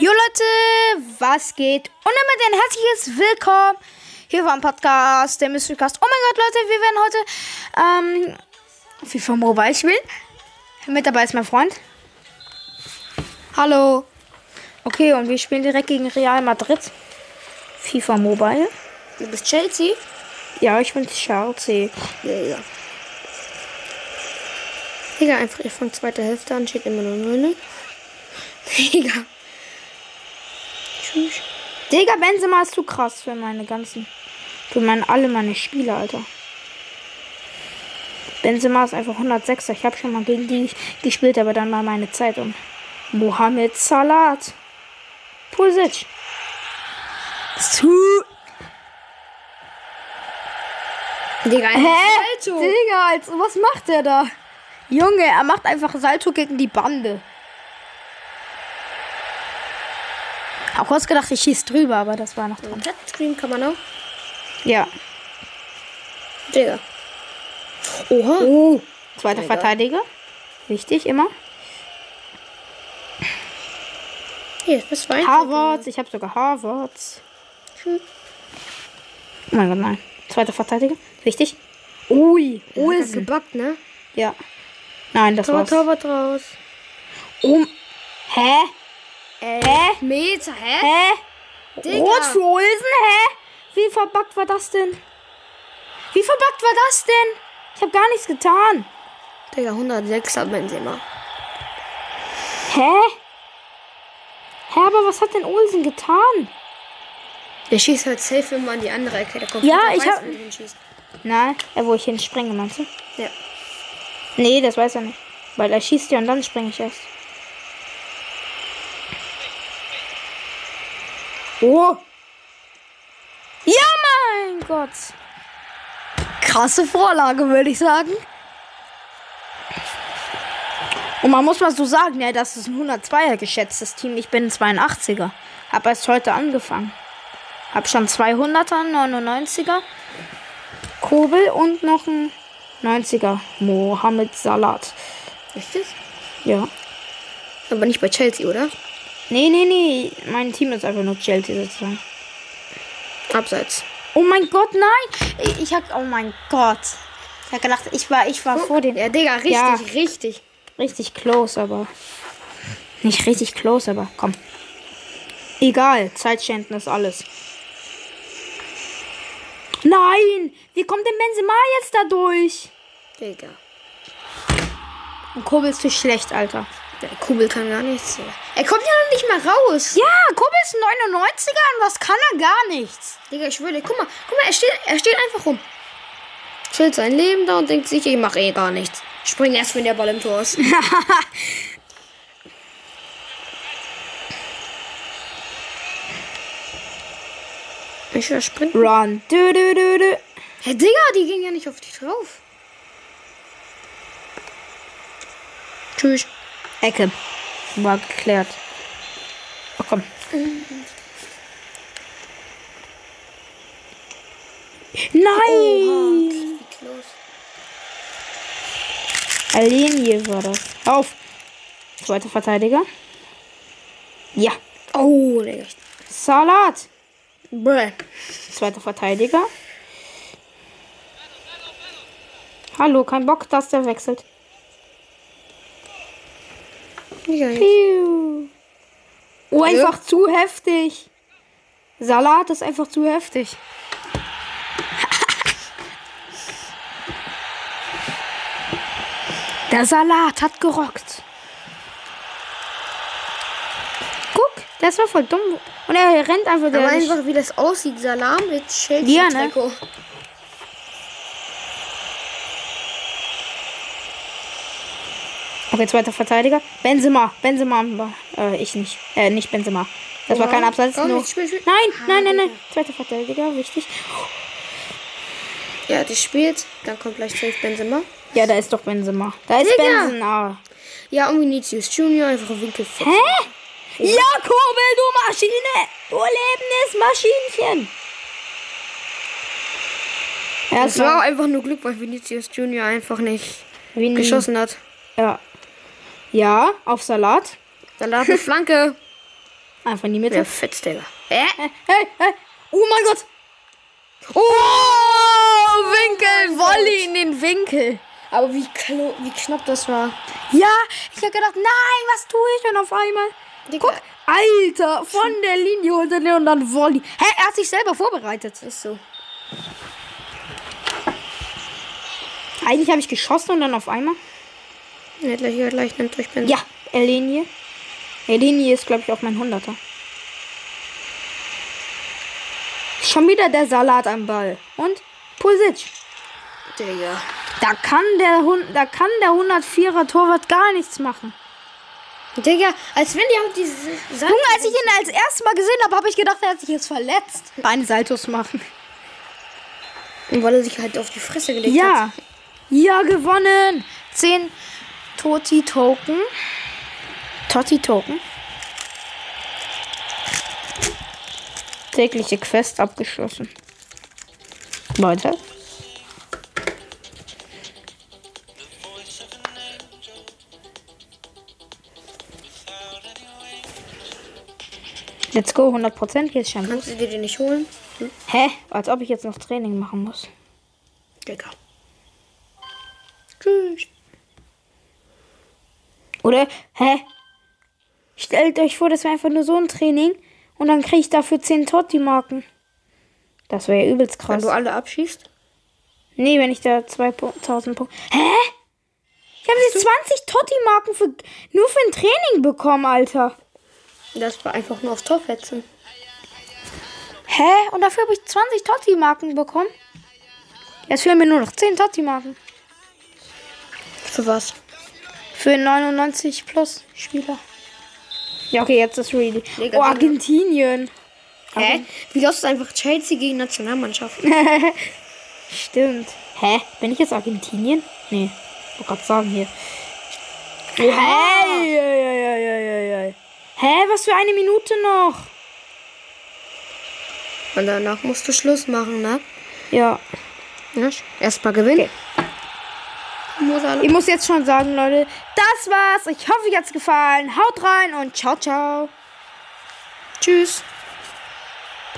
Jo Leute, was geht? Und damit ein herzliches Willkommen hier beim Podcast, der Mystery Cast. Oh mein Gott, Leute, wir werden heute ähm, FIFA Mobile spielen. Mit dabei ist mein Freund. Hallo. Okay, und wir spielen direkt gegen Real Madrid. FIFA Mobile. Du bist Chelsea? Ja, ich bin Chelsea. Ja, ja. Digga, einfach ihr fangt zweite Hälfte an, steht immer nur 0 Digga. Tschüss. Digga, Benzema ist zu krass für meine ganzen. Für meine, alle meine Spiele, Alter. Benzema ist einfach 106. Ich habe schon mal gegen die gespielt, aber dann war meine Zeit um. Mohamed Salat. Pulisic. Zu. Digga, Hä? Salto. Digga, was macht der da? Junge, er macht einfach Salto gegen die Bande. Hab kurz gedacht, ich schieß drüber, aber das war noch dran. Touchscreen kann man auch. Ja. Digga. Oha. Oh. Zweiter Egal. Verteidiger. Wichtig, immer. Hier, das war Harvards. Ich habe sogar Harvards. Hm. Oh mein Gott, nein. Zweiter Verteidiger. Wichtig. Ui. Oh, ist gebackt, ne? Ja. Nein, das Torwart, war's. Torwart raus. Um. Hä? Äh, Hä? Meter, hä? Hä? Digga. Rot für Olsen? Hä? Wie verbuggt war das denn? Wie verbuggt war das denn? Ich habe gar nichts getan. Digga, 106 hat Benzema. Hä? Hä, aber was hat denn Olsen getan? Der schießt halt safe immer an die andere Ecke. Der kommt Ja, ich weiß, hab-. Nein, äh, wo ich hinspringe, meinst du? Ja. Nee, das weiß er nicht. Weil er schießt ja und dann springe ich erst. Oh! Ja, mein Gott! Krasse Vorlage, würde ich sagen. Und man muss mal so sagen, ja, das ist ein 102er geschätztes Team. Ich bin ein 82er. Hab erst heute angefangen. Hab schon 200er, 99er. Kobel und noch ein 90er. Mohamed Salat. Richtig? Ja. Aber nicht bei Chelsea, oder? Nee, nee, nee. Mein Team ist einfach nur Chelsea sozusagen. Abseits. Oh mein Gott, nein! Ich, ich hab. Oh mein Gott. Ich hab gedacht, ich war, ich war vor den. Ja, Digga, richtig, Ja. richtig. Richtig close, aber. Nicht richtig close, aber komm. Egal, Zeitschänden ist alles. Nein! Wie kommt denn Benzema jetzt da durch? Digga. Und Kobel ist zu schlecht, Alter. Der Kubel kann gar nichts. Er kommt ja noch nicht mal raus. Ja, Kobel ist ein 99er und was kann er gar nichts? Digga, ich würde. Guck mal, guck mal, er steht, er steht einfach rum. Chillt sein Leben da und denkt sich, ich mache eh gar nichts. Spring erst, wenn der Ball im Tor ist. ich will springen. Run. Du, du, du, du. Hey, Digga, die ging ja nicht auf dich drauf. Tschüss. Ecke. War geklärt. Oh, komm. Nein! Alenie war das. Auf. Zweiter Verteidiger. Ja. Oh, Digga. Salat. Bäh. Zweiter Verteidiger. Hallo, kein Bock, dass der wechselt. Digga. Oh, einfach zu heftig. Salat ist einfach zu heftig. Der Salat hat gerockt. Guck, das war voll dumm. Und er rennt einfach Aber einfach, wie das aussieht, Salam mit Chelsea Ja, ne? Okay, zweiter Verteidiger. Benzema. Benzema. Äh, ich nicht. Äh, nicht Benzema. Das war kein Abseits. komm, Nur. jetzt spiel, spiel. Nein, Ah, nein, nein, nein. Digga. Zweiter Verteidiger, wichtig. Ja, die spielt. Dann kommt gleich safe Benzema. Ja, da ist doch Benzema. Da ist Digga. Benzema. Ja, und Vinicius Junior einfach im Winkel. Hä? Ja, Kurbel, du Maschine. Du lebendes Maschinchen. Ja, Es war einfach nur Glück, weil Vinicius Junior einfach nicht Vini. geschossen hat. Ja. Ja, auf Salat. Lag eine Flanke. Einfach in die Mitte. Ja, fetz, Digga. Hä? Hey, hey. Oh mein Gott. Oh, Winkel, Volley in den Winkel. Aber wie, wie knapp das war. Ja, ich habe gedacht, nein, was tue ich? Und auf einmal, Digga. guck, Alter, von der Linie holt er den und dann Volley. Hä, er hat sich selber vorbereitet. Ist so. Eigentlich habe ich geschossen und dann auf einmal. Ja, gleich, ja, gleich nimmt euch Benzin. Ja, Eleni. Eleni ist, glaube ich, auch mein Hunderter. Schon wieder der Salat am Ball. Und Pulsic. Digga. Da kann der Hund, da kann der 104er Torwart gar nichts machen. Digga, als wenn die auch diese Seite. Junge, als ich ihn als erstes Mal gesehen habe, habe ich gedacht, er hat sich jetzt verletzt. Beine Saltos machen. Weil er sich halt auf die Fresse gelegt Ja. hat. Ja, gewonnen. 10 Toti-Token. Totti-Token. Tägliche Quest abgeschlossen. Weiter. Let's go, 100% geht's schon. Kannst du dir den nicht holen? Hä? Als ob ich jetzt noch Training machen muss. Digga. Tschüss. Oder, hä? Stellt euch vor, das wäre einfach nur so ein Training und dann kriege ich dafür 10 Totti-Marken. Das wäre ja übelst Wenn krass. du alle abschießt? Nee, wenn ich da 2000 Punkte. Hä? Ich habe jetzt 20 Totti-Marken für, nur für ein Training bekommen, Alter. Das war einfach nur aufs Tor fetzen. Hä? Und dafür habe ich 20 Totti-Marken bekommen? Jetzt fehlen mir nur noch 10 Totti-Marken. Für was? Für 99 plus Spieler. Ja, okay, jetzt ist really. Digga, Oh. Argentinien. Hä? Wie lost ist einfach Chelsea gegen Nationalmannschaft? Stimmt. Hä? Bin ich jetzt Argentinien? Nee. Ich wollte gerade sagen hier. Hey, hey, hey, hey, hey. Hä? Was für eine Minute noch? Und danach musst du Schluss machen, ne? Ja. Ja, Erstmal gewinnen. Okay. Ich muss jetzt schon sagen, Leute, das war's. Ich hoffe, euch hat's gefallen. Haut rein und ciao, ciao. Tschüss.